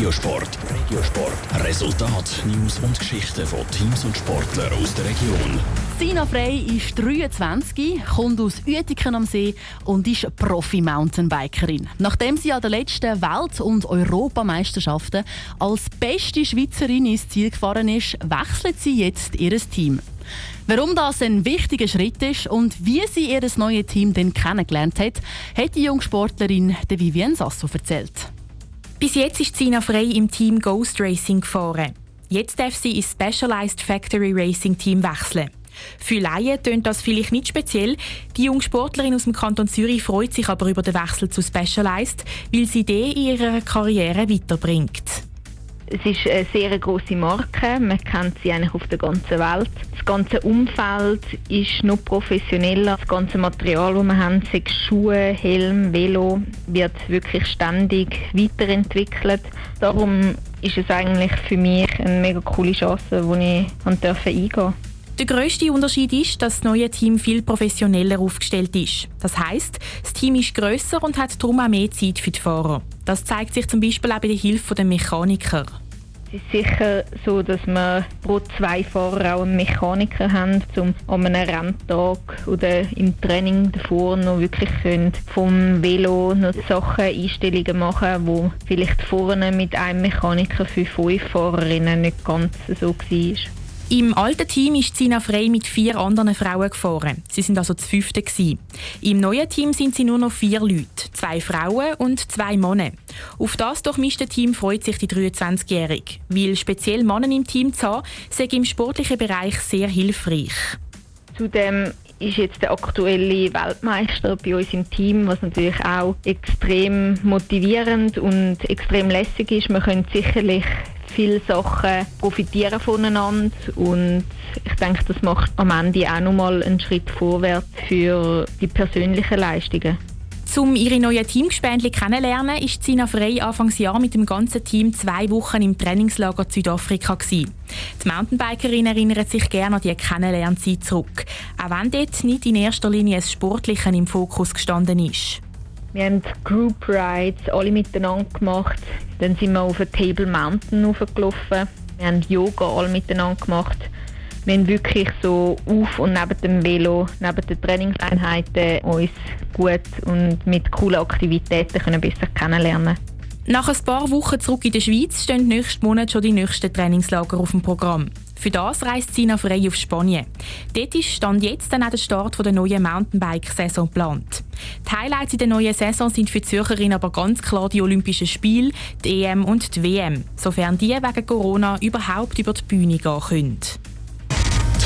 Regiosport. Regiosport. Resultat, News und Geschichten von Teams und Sportlern aus der Region. Sina Frey ist 23, kommt aus Uetiken am See und ist Profi-Mountainbikerin. Nachdem sie an den letzten Welt- und Europameisterschaften als beste Schweizerin ins Ziel gefahren ist, wechselt sie jetzt ihr Team. Warum das ein wichtiger Schritt ist und wie sie ihr neues Team denn kennengelernt hat, hat die Jungsportlerin Vivienne Sasso erzählt. Bis jetzt ist Sina Frey im Team Ghost Racing gefahren. Jetzt darf sie ins Specialized Factory Racing Team wechseln. Für Laien tönt das vielleicht nicht speziell. Die junge Sportlerin aus dem Kanton Zürich freut sich aber über den Wechsel zu Specialized, weil sie den in ihrer Karriere weiterbringt. Es ist eine sehr große Marke, man kennt sie eigentlich auf der ganzen Welt. Das ganze Umfeld ist noch professioneller. Das ganze Material, das wir haben, sei Schuhe, Helm, Velo, wird wirklich ständig weiterentwickelt. Darum ist es eigentlich für mich eine mega coole Chance, die ich eingehen durfte. Der grösste Unterschied ist, dass das neue Team viel professioneller aufgestellt ist. Das heißt, das Team ist grösser und hat darum auch mehr Zeit für die Fahrer. Das zeigt sich zum Beispiel auch bei der Hilfe der Mechaniker. Es ist sicher so, dass wir pro zwei Fahrer auch einen Mechaniker haben, um an einem Renntag oder im Training davor noch wirklich vom Velo noch Sachen, Einstellungen machen, wo vielleicht vorne mit einem Mechaniker für fünf Fahrerinnen nicht ganz so war. Im alten Team ist Sina Frey mit vier anderen Frauen gefahren. Sie sind also das fünfte. Im neuen Team sind sie nur noch vier Leute, zwei Frauen und zwei Männer. Auf das durchmischte Team freut sich die 23-Jährige, weil speziell Männer im Team zu haben, sei im sportlichen Bereich sehr hilfreich. Zudem ist jetzt der aktuelle Weltmeister bei uns im Team, was natürlich auch extrem motivierend und extrem lässig ist. Man könnte sicherlich viele Sachen profitieren voneinander und ich denke, das macht am Ende auch nochmal einen Schritt vorwärts für die persönlichen Leistungen. Um ihre neuen Teamgespendli kennenzulernen, ist Sina Frey Anfangsjahr mit dem ganzen Team zwei Wochen im Trainingslager Südafrika. Gewesen. Die Mountainbikerin erinnert sich gerne an die Kennenlernzeit zurück, auch wenn dort nicht in erster Linie das Sportliche im Fokus gestanden ist. Wir haben Group Rides alle miteinander gemacht. Dann sind wir auf den Table Mountain hochgelaufen. Wir haben Yoga alle miteinander gemacht. Wir wirklich so auf und neben dem Velo, neben den Trainingseinheiten uns gut und mit coolen Aktivitäten können besser kennenlernen Nach ein paar Wochen zurück in der Schweiz stehen nächsten Monat schon die nächsten Trainingslager auf dem Programm. Für das reist Sina frei auf Spanien. Dort ist Stand jetzt dann auch der Start der neuen Mountainbike-Saison geplant. Die Highlights in der neuen Saison sind für die Zürcherin aber ganz klar die Olympischen Spiele, die EM und die WM, sofern die wegen Corona überhaupt über die Bühne gehen können.